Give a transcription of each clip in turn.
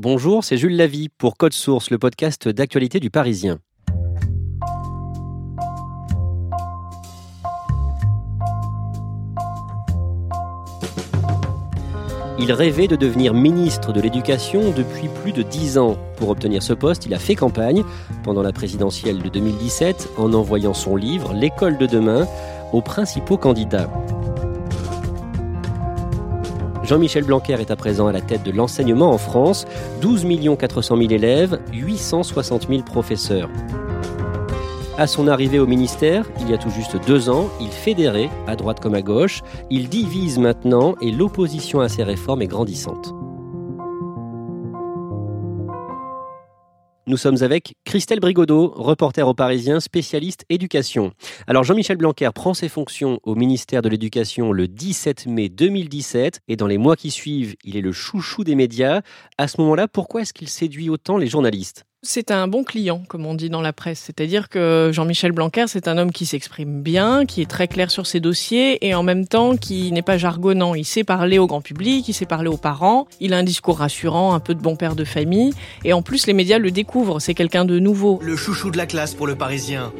Bonjour, c'est Jules Lavie pour Code Source, le podcast d'actualité du Parisien. Il rêvait de devenir ministre de l'Éducation depuis plus de dix ans. Pour obtenir ce poste, il a fait campagne pendant la présidentielle de 2017 en envoyant son livre L'école de demain aux principaux candidats. Jean-Michel Blanquer est à présent à la tête de l'enseignement en France, 12 400 000 élèves, 860 000 professeurs. À son arrivée au ministère, il y a tout juste deux ans, il fédérait, à droite comme à gauche, il divise maintenant et l'opposition à ces réformes est grandissante. Nous sommes avec Christelle Brigodeau, reporter au Parisien, spécialiste éducation. Alors Jean-Michel Blanquer prend ses fonctions au ministère de l'Éducation le 17 mai 2017 et dans les mois qui suivent, il est le chouchou des médias. À ce moment-là, pourquoi est-ce qu'il séduit autant les journalistes? C'est un bon client, comme on dit dans la presse. C'est-à-dire que Jean-Michel Blanquer, c'est un homme qui s'exprime bien, qui est très clair sur ses dossiers et en même temps qui n'est pas jargonnant. Il sait parler au grand public, il sait parler aux parents, il a un discours rassurant, un peu de bon père de famille et en plus les médias le découvrent. C'est quelqu'un de nouveau. Le chouchou de la classe pour le Parisien,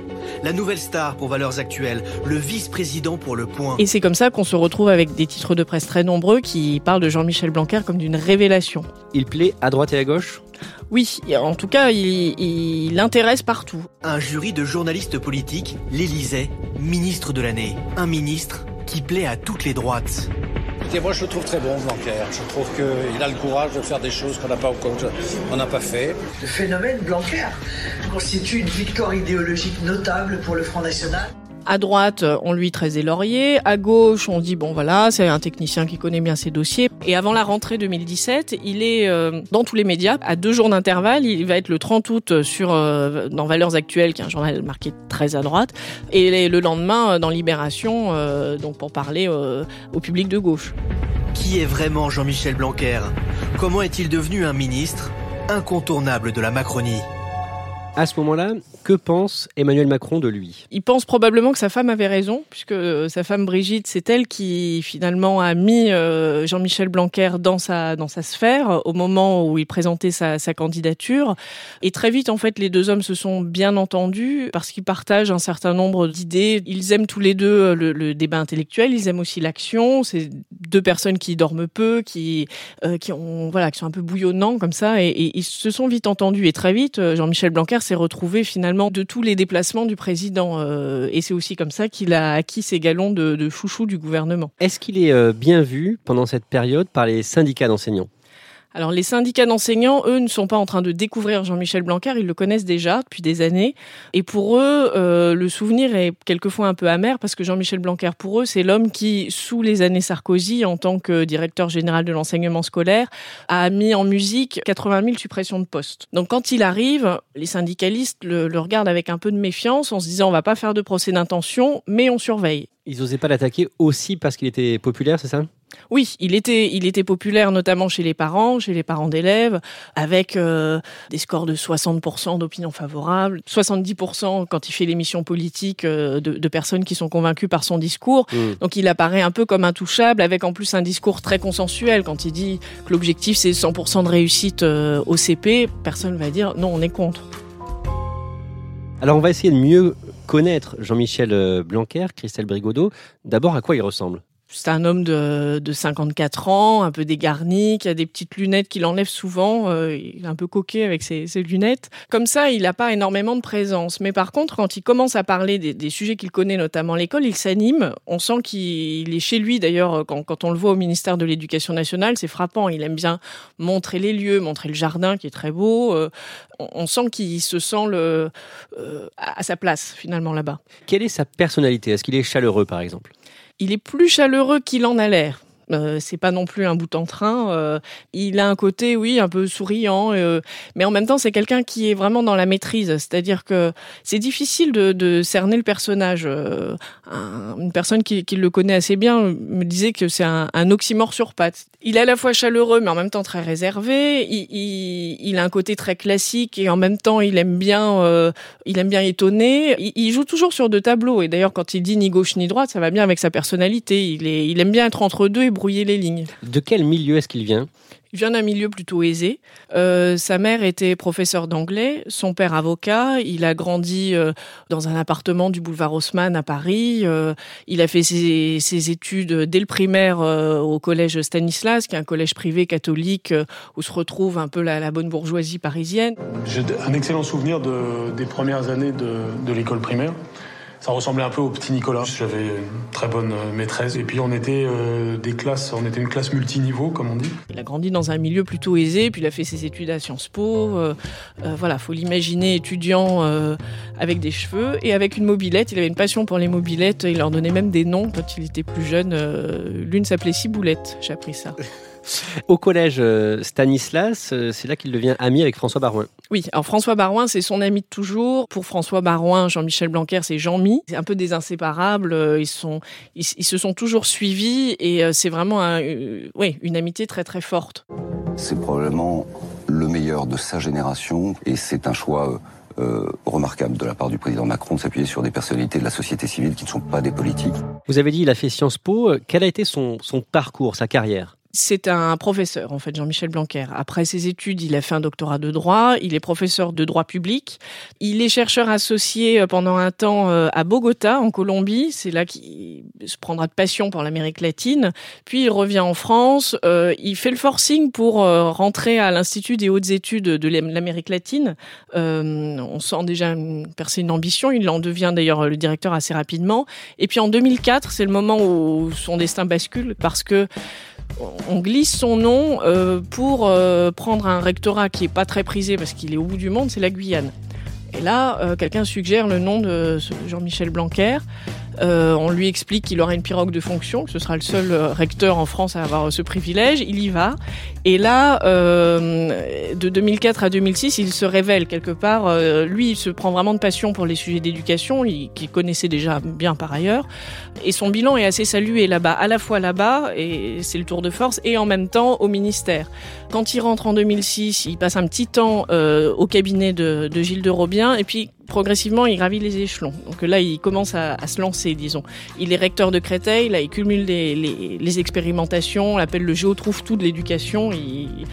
la nouvelle star pour Valeurs Actuelles, le vice-président pour Le Point. Et c'est comme ça qu'on se retrouve avec des titres de presse très nombreux qui parlent de Jean-Michel Blanquer comme d'une révélation. Il plaît à droite et à gauche? Oui, en tout cas, il, l'intéresse partout. Un jury de journalistes politiques l'Élysée, ministre de l'année. Un ministre qui plaît à toutes les droites. Écoutez, moi je le trouve très bon, Blanquer. Je trouve qu'il a le courage de faire des choses qu'on n'a pas, n'a pas fait. Le phénomène Blanquer constitue une victoire idéologique notable pour le Front National. À droite, on lui traise des lauriers. À gauche, on dit bon voilà, c'est un technicien qui connaît bien ses dossiers. Et avant la rentrée 2017, il est euh, dans tous les médias à deux jours d'intervalle. Il va être le 30 août sur euh, dans Valeurs Actuelles, qui est un journal marqué très à droite, et le lendemain euh, dans Libération, donc pour parler au public de gauche. Qui est vraiment Jean-Michel Blanquer? Comment est-il devenu un ministre incontournable de la Macronie? À ce moment-là, que pense Emmanuel Macron de lui? Il pense probablement que sa femme avait raison, puisque euh, sa femme Brigitte, c'est elle qui finalement a mis euh, Jean-Michel Blanquer dans sa, dans sa sphère au moment où il présentait sa, sa candidature. Et très vite, en fait, les deux hommes se sont bien entendus parce qu'ils partagent un certain nombre d'idées. Ils aiment tous les deux euh, le, débat intellectuel, ils aiment aussi l'action. C'est deux personnes qui dorment peu, qui, qui, ont, voilà, qui sont un peu bouillonnants comme ça, et, et ils se sont vite entendus. Et très vite, Jean-Michel Blanquer s'est retrouvé finalement de tous les déplacements du président. Euh, et c'est aussi comme ça qu'il a acquis ses galons de, chouchou du gouvernement. Est-ce qu'il est euh, bien vu pendant cette période par les syndicats d'enseignants? Alors les syndicats d'enseignants, eux, ne sont pas en train de découvrir Jean-Michel Blanquer, ils le connaissent déjà depuis des années. Et pour eux, euh, le souvenir est quelquefois un peu amer parce que Jean-Michel Blanquer, pour eux, c'est l'homme qui, sous les années Sarkozy, en tant que directeur général de l'enseignement scolaire, a mis en musique 80 000 suppressions de postes. Donc quand il arrive, les syndicalistes le, le regardent avec un peu de méfiance en se disant on va pas faire de procès d'intention, mais on surveille. Ils n'osaient pas l'attaquer aussi parce qu'il était populaire, c'est ça? Oui, il était, il était populaire notamment chez les parents, chez les parents d'élèves, avec euh, des scores de 60% d'opinion favorable, 70% quand il fait l'émission politique euh, de, personnes qui sont convaincues par son discours. Hmm. Donc il apparaît un peu comme intouchable, avec en plus un discours très consensuel. Quand il dit que l'objectif c'est 100% de réussite euh, au CP, personne va dire non, on est contre. Alors on va essayer de mieux connaître Jean-Michel Blanquer, Christelle Brigodeau. D'abord, à quoi il ressemble? C'est un homme de, de 54 ans, un peu dégarni, qui a des petites lunettes qu'il enlève souvent. Euh, il est un peu coquet avec ses, lunettes. Comme ça, il n'a pas énormément de présence. Mais par contre, quand il commence à parler des, sujets qu'il connaît, notamment l'école, il s'anime. On sent qu'il est chez lui. D'ailleurs, quand, on le voit au ministère de l'Éducation nationale, c'est frappant. Il aime bien montrer les lieux, montrer le jardin qui est très beau. Euh, on, sent qu'il se sent euh, à sa place finalement là-bas. Quelle est sa personnalité? Est-ce qu'il est chaleureux, par exemple? Il est plus chaleureux qu'il en a l'air. Euh, c'est pas non plus un bout en train. Euh, il a un côté, oui, un peu souriant, euh, mais en même temps, c'est quelqu'un qui est vraiment dans la maîtrise. C'est-à-dire que c'est difficile de, de, cerner le personnage. une personne qui, qui, le connaît assez bien me disait que c'est un, un, oxymore sur pattes. Il est à la fois chaleureux, mais en même temps très réservé. Il, il, il a un côté très classique et en même temps, il aime bien, il aime bien étonner. Il, il, joue toujours sur deux tableaux. Et d'ailleurs, quand il dit ni gauche ni droite, ça va bien avec sa personnalité. Il, est, il aime bien être entre deux et brouiller les lignes. De quel milieu est-ce qu'il vient? Il vient d'un milieu plutôt aisé. Euh, sa mère était professeure d'anglais, son père avocat. Il a grandi euh, dans un appartement du boulevard Haussmann à Paris. Euh, il a fait ses, ses, études dès le primaire euh, au collège Stanislas, qui est un collège privé catholique euh, où se retrouve un peu la, la bonne bourgeoisie parisienne. J'ai un excellent souvenir de, des premières années de, de l'école primaire. Ça ressemblait un peu au petit Nicolas. J'avais une très bonne maîtresse. Et puis on était euh, des classes, on était une classe multiniveau, comme on dit. Il a grandi dans un milieu plutôt aisé, puis il a fait ses études à Sciences Po. Euh, euh, voilà, faut l'imaginer étudiant euh, avec des cheveux et avec une mobilette. Il avait une passion pour les mobilettes. Il leur donnait même des noms quand il était plus jeune. Euh, L'une s'appelait Ciboulette. J'ai appris ça. Au collège euh, Stanislas, euh, c'est là qu'il devient ami avec François Barouin. Oui, alors François Barouin, c'est son ami de toujours. Pour François Barouin, Jean-Michel Blanquer, c'est Jean-Mi. C'est un peu des inséparables. euh, Ils, sont, ils, ils se sont toujours suivis et c'est vraiment un, euh, oui, une amitié très très forte. C'est probablement le meilleur de sa génération et c'est un choix euh, remarquable de la part du président Macron de s'appuyer sur des personnalités de la société civile qui ne sont pas des politiques. Vous avez dit il a fait Sciences Po. Quel a été son, son parcours, sa carrière? C'est un professeur, en fait, Jean-Michel Blanquer. Après ses études, il a fait un doctorat de droit. Il est professeur de droit public. Il est chercheur associé euh, pendant un temps euh, à Bogota, en Colombie. C'est là qu'il se prendra de passion pour l'Amérique latine. Puis il revient en France. Euh, il fait le forcing pour rentrer à l'Institut des hautes études de l'Amérique latine. On sent déjà percer une ambition. Il en devient d'ailleurs le directeur assez rapidement. Et puis en 2004, c'est le moment où son destin bascule parce que on glisse son nom euh, pour euh, prendre un rectorat qui est pas très prisé parce qu'il est au bout du monde, c'est la Guyane. Et là, euh, quelqu'un suggère le nom de Jean-Michel Blanquer. On lui explique qu'il aura une pirogue de fonction, que ce sera le seul recteur en France à avoir ce privilège. Il y va. Et là, euh, de 2004 à 2006, il se révèle quelque part. Euh, lui, il se prend vraiment de passion pour les sujets d'éducation, qu'il connaissait déjà bien par ailleurs. Et son bilan est assez salué là-bas, à la fois là-bas, et c'est le tour de force, et en même temps au ministère. Quand il rentre en 2006, il passe un petit temps euh, au cabinet de, Gilles de Robien, et puis progressivement, il gravit les échelons. Donc là, il commence à, se lancer, disons. Il est recteur de Créteil, là, il cumule les expérimentations, on l'appelle le géotrouve-tout de l'éducation, il,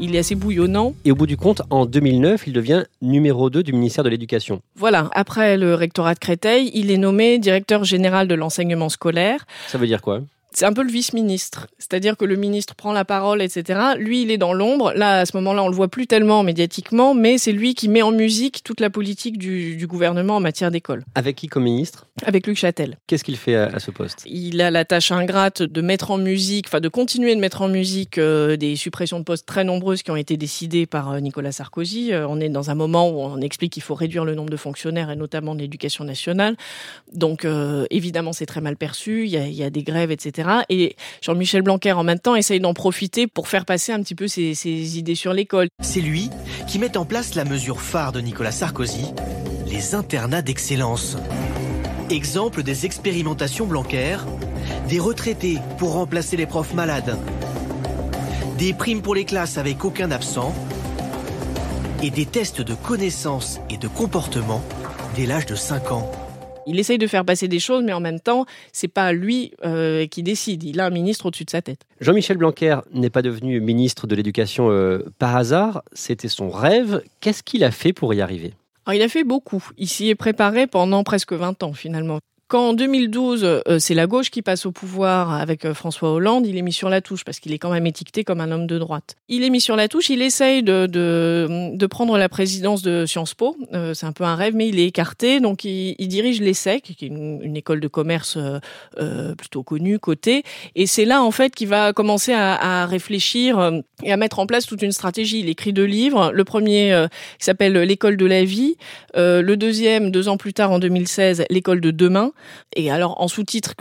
il, est assez bouillonnant. Et au bout du compte, en 2009, il devient numéro 2 du ministère de l'Éducation. Voilà, après le rectorat de Créteil, il est nommé directeur général de l'enseignement scolaire. Ça veut dire quoi? C'est un peu le vice-ministre. C'est-à-dire que le ministre prend la parole, etc. Lui, il est dans l'ombre. Là, à ce moment-là, on le voit plus tellement médiatiquement, mais c'est lui qui met en musique toute la politique du, du gouvernement en matière d'école. Avec qui comme ministre? Avec Luc Châtel. Qu'est-ce qu'il fait à, à, ce poste? Il a la tâche ingrate de mettre en musique, enfin de continuer de mettre en musique euh, des suppressions de postes très nombreuses qui ont été décidées par euh, Nicolas Sarkozy. Euh, on est dans un moment où on explique qu'il faut réduire le nombre de fonctionnaires et notamment de l'éducation nationale. Donc, évidemment, c'est très mal perçu. Il y a, il y a des grèves, etc. Et Jean-Michel Blanquer, en même temps, essaye d'en profiter pour faire passer un petit peu ses, idées sur l'école. C'est lui qui met en place la mesure phare de Nicolas Sarkozy, les internats d'excellence. Exemple des expérimentations Blanquer, des retraités pour remplacer les profs malades, des primes pour les classes avec aucun absent, et des tests de connaissances et de comportement dès l'âge de 5 ans. Il essaye de faire passer des choses, mais en même temps, c'est pas lui euh, qui décide. Il a un ministre au-dessus de sa tête. Jean-Michel Blanquer n'est pas devenu ministre de l'Éducation euh, par hasard. C'était son rêve. Qu'est-ce qu'il a fait pour y arriver? Alors, il a fait beaucoup. Il s'y est préparé pendant presque 20 ans, finalement. Quand en 2012, euh, c'est la gauche qui passe au pouvoir avec euh, François Hollande, il est mis sur la touche parce qu'il est quand même étiqueté comme un homme de droite. Il est mis sur la touche, il essaye de, de, de prendre la présidence de Sciences Po. Euh, c'est un peu un rêve, mais il est écarté. Donc il, il dirige l'ESSEC, qui est une, une, école de commerce euh, plutôt connue, cotée. Et c'est là, en fait, qu'il va commencer à, à, réfléchir et à mettre en place toute une stratégie. Il écrit deux livres. Le premier s'appelle L'école de la vie. le deuxième, deux ans plus tard, en 2016, L'école de demain. Et alors, en sous-titre,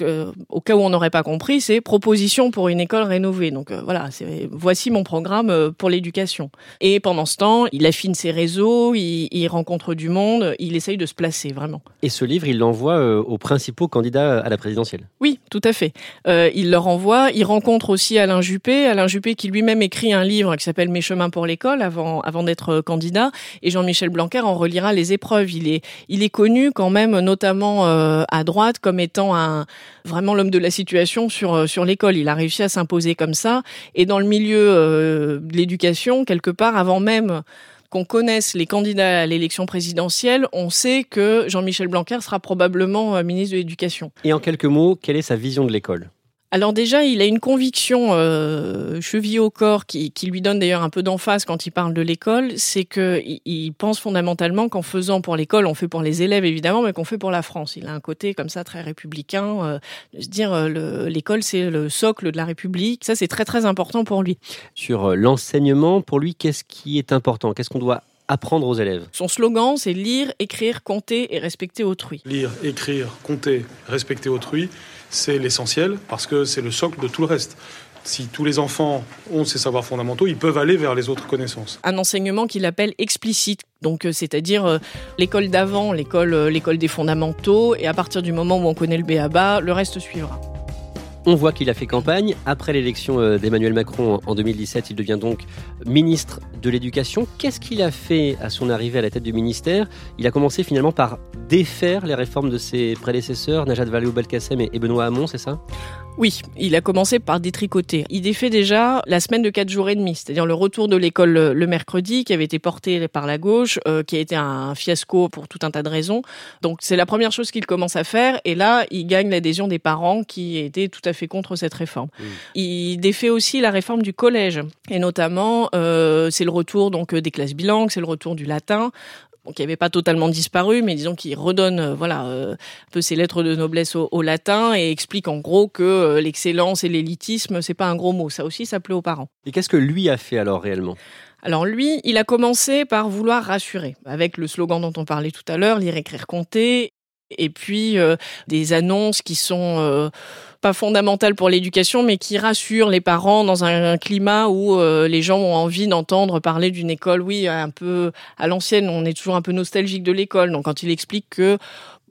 au cas où on n'aurait pas compris, c'est proposition pour une école rénovée. Donc euh, voilà, voici mon programme euh, pour l'éducation. Et pendant ce temps, il affine ses réseaux, il, il, rencontre du monde, il essaye de se placer vraiment. Et ce livre, il l'envoie euh, aux principaux candidats à la présidentielle? Oui, tout à fait. Euh, il leur envoie. Il rencontre aussi Alain Juppé, Alain Juppé qui lui-même écrit un livre qui s'appelle Mes chemins pour l'école avant avant d'être candidat. Et Jean-Michel Blanquer en relira les épreuves. Il est il est connu quand même, notamment à droite comme étant vraiment l'homme de la situation sur sur l'école. Il a réussi à s'imposer comme ça. Et dans le milieu de l'éducation, quelque part, avant même qu'on connaisse les candidats à l'élection présidentielle, on sait que Jean-Michel Blanquer sera probablement ministre de l'Éducation. Et en quelques mots, quelle est sa vision de l'école? Alors déjà, il a une conviction euh, cheville au corps qui, lui donne d'ailleurs un peu d'emphase quand il parle de l'école, c'est que il, pense fondamentalement qu'en faisant pour l'école, on fait pour les élèves évidemment, mais qu'on fait pour la France. Il a un côté comme ça très républicain, euh, de se dire euh, l'école c'est le socle de la République. Ça c'est très très important pour lui. Sur l'enseignement, pour lui, qu'est-ce qui est important? Qu'est-ce qu'on doit apprendre aux élèves Son slogan, c'est lire, écrire, compter et respecter autrui. Lire, écrire, compter, respecter autrui c'est l'essentiel parce que c'est le socle de tout le reste. Si tous les enfants ont ces savoirs fondamentaux, ils peuvent aller vers les autres connaissances. Un enseignement qu'il appelle explicite, donc euh, c'est-à-dire euh, l'école d'avant, l'école, euh, l'école des fondamentaux, et à partir du moment où on connaît le BABA, le reste suivra. On voit qu'il a fait campagne. Après l'élection d'Emmanuel Macron en 2017, il devient donc ministre de l'Éducation. Qu'est-ce qu'il a fait à son arrivée à la tête du ministère? Il a commencé finalement par défaire les réformes de ses prédécesseurs, Najat Vallaud-Belkacem et Benoît Hamon, c'est ça? Oui, il a commencé par détricoter. Il défait déjà la semaine de quatre jours et demi, c'est-à-dire le retour de l'école le mercredi, qui avait été porté par la gauche, euh, qui a été un fiasco pour tout un tas de raisons. Donc c'est la première chose qu'il commence à faire, et là, il gagne l'adhésion des parents qui étaient tout à fait contre cette réforme. Il défait aussi la réforme du collège, et notamment, euh, c'est le retour donc des classes bilangues, c'est le retour du latin qui n'avait pas totalement disparu, mais disons qu'il redonne euh, voilà euh, un peu ses lettres de noblesse au, latin et explique en gros que euh, l'excellence et l'élitisme c'est pas un gros mot. Ça aussi, ça plaît aux parents. Et qu'est-ce que lui a fait alors réellement? Alors lui, il a commencé par vouloir rassurer, avec le slogan dont on parlait tout à l'heure, lire, écrire, compter, et puis des annonces qui sont pas fondamentales pour l'éducation, mais qui rassurent les parents dans un, climat où euh, les gens ont envie d'entendre parler d'une école, oui, un peu à l'ancienne. On est toujours un peu nostalgique de l'école. Donc quand il explique que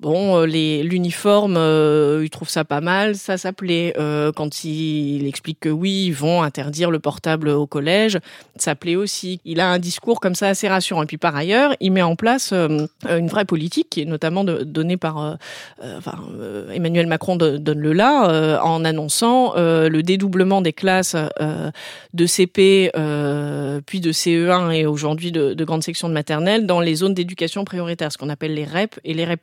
Bon, euh, les l'uniforme, euh, il trouve ça pas mal, ça s'appelait. Euh, quand il, explique que oui, ils vont interdire le portable au collège, ça plaît aussi. Il a un discours comme ça assez rassurant. Et puis par ailleurs, il met en place une vraie politique qui est notamment donnée par Emmanuel Macron donne le là en annonçant le dédoublement des classes de CP puis de CE1 et aujourd'hui de, de grande section de maternelle dans les zones d'éducation prioritaire, ce qu'on appelle les REP et les REP+.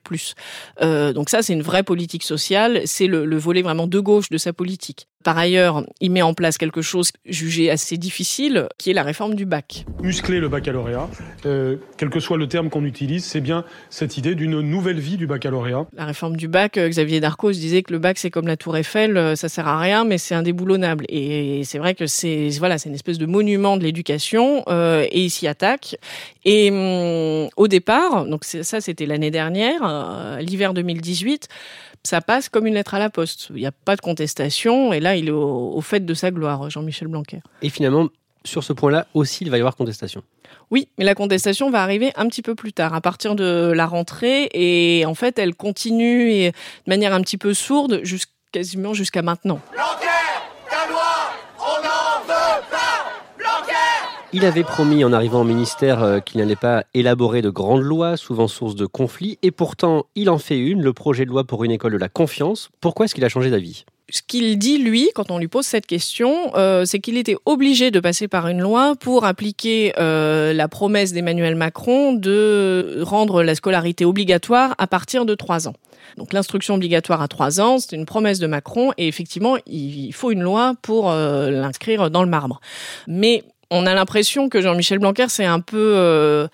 Euh, donc ça, c'est une vraie politique sociale. C'est le, le, volet vraiment de gauche de sa politique. Par ailleurs, il met en place quelque chose jugé assez difficile, qui est la réforme du bac. Muscler le baccalauréat, euh, quel que soit le terme qu'on utilise, c'est bien cette idée d'une nouvelle vie du baccalauréat. La réforme du bac, euh, Xavier Darcos disait que le bac c'est comme la Tour Eiffel, euh, ça sert à rien, mais c'est indéboulonnable. Et c'est vrai que c'est voilà, c'est une espèce de monument de l'éducation, euh, et il s'y attaque. Et hum, au départ, donc ça c'était l'année dernière, l'hiver 2018 ça passe comme une lettre à la poste. Il n'y a pas de contestation, et là, il est au, fait de sa gloire, Jean-Michel Blanquer. Et finalement, sur ce point-là aussi, il va y avoir contestation. Oui, mais la contestation va arriver un petit peu plus tard, à partir de la rentrée, et en fait, elle continue de manière un petit peu sourde, quasiment jusqu'à maintenant. Il avait promis en arrivant au ministère euh, qu'il n'allait pas élaborer de grandes lois, souvent source de conflits, et pourtant il en fait une, le projet de loi pour une école de la confiance. Pourquoi est-ce qu'il a changé d'avis? Ce qu'il dit, lui, quand on lui pose cette question, euh, c'est qu'il était obligé de passer par une loi pour appliquer euh, la promesse d'Emmanuel Macron de rendre la scolarité obligatoire à partir de trois ans. Donc l'instruction obligatoire à trois ans, c'est une promesse de Macron, et effectivement, il faut une loi pour l'inscrire dans le marbre. Mais on a l'impression que Jean-Michel Blanquer s'est un peu euh,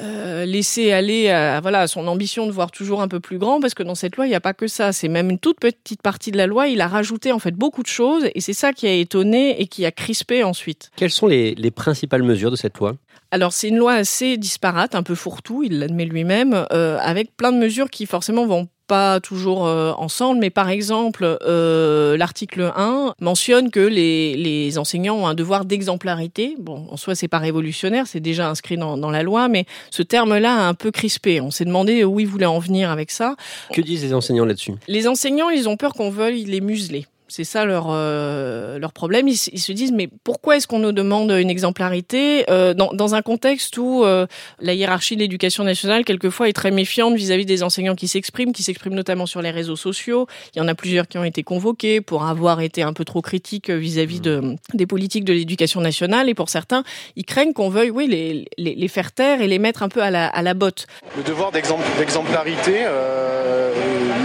euh, laissé aller à, voilà, son ambition de voir toujours un peu plus grand, parce que dans cette loi, il n'y a pas que ça. C'est même une toute petite partie de la loi. Il a rajouté en fait beaucoup de choses, et c'est ça qui a étonné et qui a crispé ensuite. Quelles sont les, principales mesures de cette loi? Alors c'est une loi assez disparate, un peu fourre-tout, il l'admet lui-même, euh, avec plein de mesures qui forcément vont pas toujours euh, ensemble, mais par exemple, euh, l'article 1 mentionne que les, les, enseignants ont un devoir d'exemplarité. Bon, en soi, c'est pas révolutionnaire, c'est déjà inscrit dans, dans, la loi, mais ce terme-là a un peu crispé. On s'est demandé où ils voulaient en venir avec ça. Que disent les enseignants là-dessus? Les enseignants, ils ont peur qu'on veuille les museler. C'est ça leur euh, leur problème. Ils, se disent mais pourquoi est-ce qu'on nous demande une exemplarité euh, dans, dans un contexte où euh, la hiérarchie de l'éducation nationale quelquefois est très méfiante vis-à-vis des enseignants qui s'expriment, qui s'expriment notamment sur les réseaux sociaux. Il y en a plusieurs qui ont été convoqués pour avoir été un peu trop critiques vis-à-vis de des politiques de l'éducation nationale et pour certains ils craignent qu'on veuille oui les, les, les, faire taire et les mettre un peu à la à la botte. Le devoir d'exemplarité. Euh,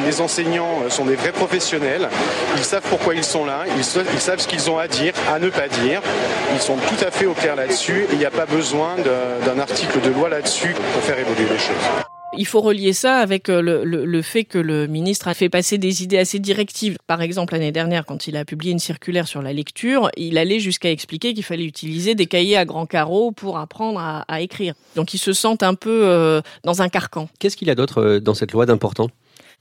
les enseignants sont des vrais professionnels. Ils savent pourquoi ils sont là. Ils, savent ce qu'ils ont à dire, à ne pas dire. Ils sont tout à fait au clair là-dessus. Il n'y a pas besoin d'un article de loi là-dessus pour faire évoluer les choses. Il faut relier ça avec euh, le, le, le, fait que le ministre a fait passer des idées assez directives. Par exemple, l'année dernière, quand il a publié une circulaire sur la lecture, il allait jusqu'à expliquer qu'il fallait utiliser des cahiers à grands carreaux pour apprendre à, à écrire. Donc ils se sentent un peu euh, dans un carcan. Qu'est-ce qu'il y a d'autre euh, dans cette loi d'important?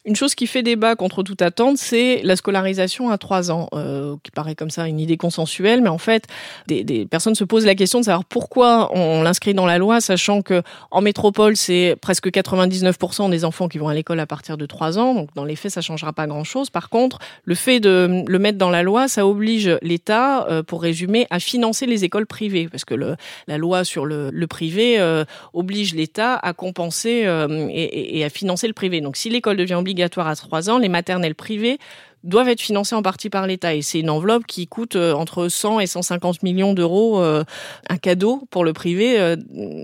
Une chose qui fait débat contre toute attente, c'est la scolarisation à trois ans, euh, qui paraît comme ça une idée consensuelle, mais en fait, des, des personnes se posent la question de savoir pourquoi on l'inscrit dans la loi, sachant que en métropole, c'est presque 99% des enfants qui vont à l'école à partir de trois ans, donc dans les faits, ça changera pas grand-chose. Par contre, le fait de le mettre dans la loi, ça oblige l'État, euh, pour résumer, à financer les écoles privées, parce que le, la loi sur le, le privé euh, oblige l'État à compenser euh, et, et, à financer le privé. Donc, si l'école devient obligatoire à 3 ans, les maternelles privées doivent être financées en partie par l'État. Et c'est une enveloppe qui coûte euh, entre 100 et 150 millions d'euros, euh, un cadeau pour le privé, euh,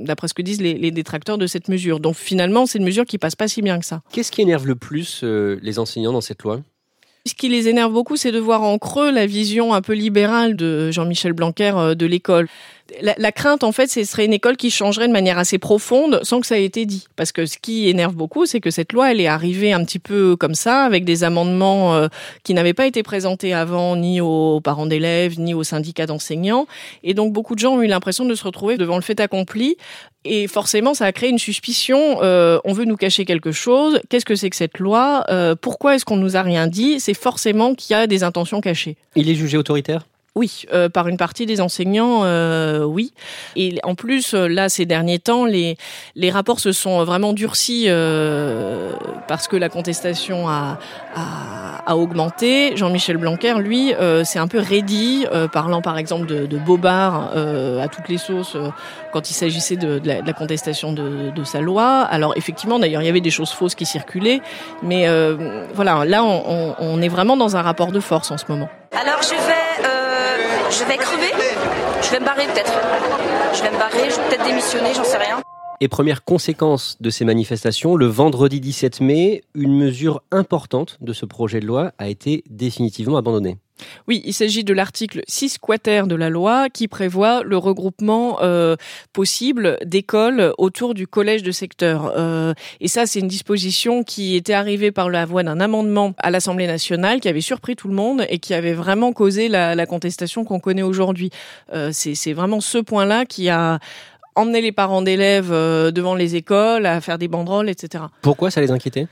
d'après ce que disent les, détracteurs de cette mesure. Donc finalement, c'est une mesure qui passe pas si bien que ça. Qu'est-ce qui énerve le plus les enseignants dans cette loi? Ce qui les énerve beaucoup, c'est de voir en creux la vision un peu libérale de Jean-Michel Blanquer de l'école la, la, crainte, en fait, ce serait une école qui changerait de manière assez profonde sans que ça ait été dit. Parce que ce qui énerve beaucoup, c'est que cette loi, elle est arrivée un petit peu comme ça, avec des amendements euh, qui n'avaient pas été présentés avant, ni aux parents d'élèves, ni aux syndicats d'enseignants. Et donc, beaucoup de gens ont eu l'impression de se retrouver devant le fait accompli. Et forcément, ça a créé une suspicion. Euh, on veut nous cacher quelque chose. Qu'est-ce que c'est que cette loi euh, Pourquoi est-ce qu'on nous a rien dit C'est forcément qu'il y a des intentions cachées. Il est jugé autoritaire? Oui, euh, par une partie des enseignants, euh, oui. Et en plus, euh, là, ces derniers temps, les, les rapports se sont vraiment durcis euh, parce que la contestation a, a, a augmenté. Jean-Michel Blanquer, lui, euh, c'est un peu raidi, euh, parlant par exemple de, de Bobard à toutes les sauces quand il s'agissait de, de, de, la contestation de, de, sa loi. Alors effectivement, d'ailleurs, il y avait des choses fausses qui circulaient, mais voilà, là, on, on, on, est vraiment dans un rapport de force en ce moment. Alors je vais crever, je vais me barrer peut-être. Je vais me barrer, je vais peut-être démissionner, j'en sais rien. Et première conséquence de ces manifestations, le vendredi 17 mai, une mesure importante de ce projet de loi a été définitivement abandonnée. Oui, il s'agit de l'article 6 quater de la loi qui prévoit le regroupement euh, possible d'écoles autour du collège de secteur. Euh, et ça, c'est une disposition qui était arrivée par la voie d'un amendement à l'Assemblée nationale qui avait surpris tout le monde et qui avait vraiment causé la, la contestation qu'on connaît aujourd'hui. Euh, c'est vraiment ce point-là qui a emmené les parents d'élèves devant les écoles à faire des banderoles, etc. Pourquoi ça les inquiétait?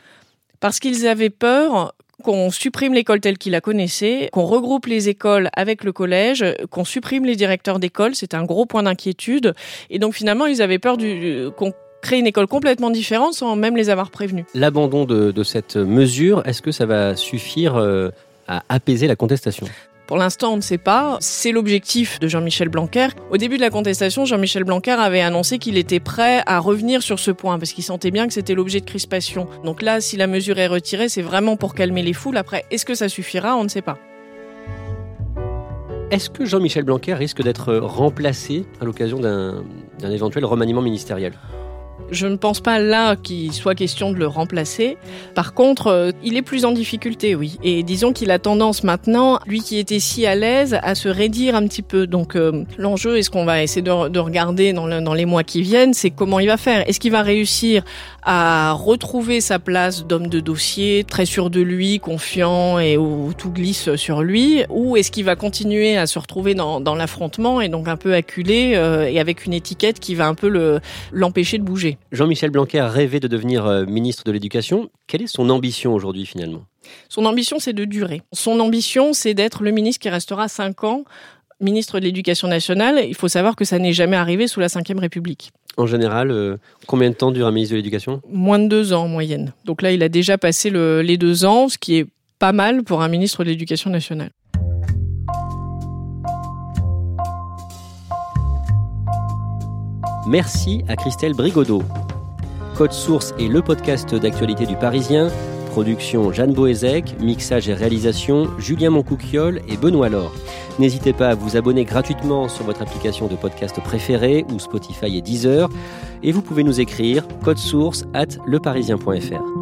Parce qu'ils avaient peur qu'on supprime l'école telle qu'ils la connaissaient, qu'on regroupe les écoles avec le collège, qu'on supprime les directeurs d'école, c'est un gros point d'inquiétude. Et donc finalement, ils avaient peur du, qu'on crée une école complètement différente sans même les avoir prévenus. L'abandon de, de, cette mesure, est-ce que ça va suffire euh, à apaiser la contestation? Pour l'instant, on ne sait pas. C'est l'objectif de Jean-Michel Blanquer. Au début de la contestation, Jean-Michel Blanquer avait annoncé qu'il était prêt à revenir sur ce point parce qu'il sentait bien que c'était l'objet de crispation. Donc là, si la mesure est retirée, c'est vraiment pour calmer les foules. Après, est-ce que ça suffira? On ne sait pas. Est-ce que Jean-Michel Blanquer risque d'être remplacé à l'occasion d'un éventuel remaniement ministériel? Je ne pense pas là qu'il soit question de le remplacer. Par contre, euh, il est plus en difficulté, oui. Et disons qu'il a tendance maintenant, lui qui était si à l'aise, à se raidir un petit peu. Donc euh, l'enjeu, est-ce qu'on va essayer de, de regarder dans, dans, les mois qui viennent, c'est comment il va faire. Est-ce qu'il va réussir à retrouver sa place d'homme de dossier, très sûr de lui, confiant et où tout glisse sur lui, ou est-ce qu'il va continuer à se retrouver dans, dans l'affrontement et donc un peu acculé euh, et avec une étiquette qui va un peu l'empêcher de bouger? Jean-Michel Blanquer rêvait de devenir euh, ministre de l'Éducation. Quelle est son ambition aujourd'hui finalement? Son ambition, c'est de durer. Son ambition, c'est d'être le ministre qui restera cinq ans ministre de l'Éducation nationale. Il faut savoir que ça n'est jamais arrivé sous la Ve République. En général, euh, combien de temps dure un ministre de l'Éducation? Moins de deux ans en moyenne. Donc là, il a déjà passé les deux ans, ce qui est pas mal pour un ministre de l'Éducation nationale. Merci à Christelle Brigodeau. Code Source est le podcast d'actualité du Parisien. Production Jeanne Boézek, mixage et réalisation Julien Moncouquiole et Benoît Laure. N'hésitez pas à vous abonner gratuitement sur votre application de podcast préférée ou Spotify et Deezer. Et vous pouvez nous écrire code source at leparisien.fr.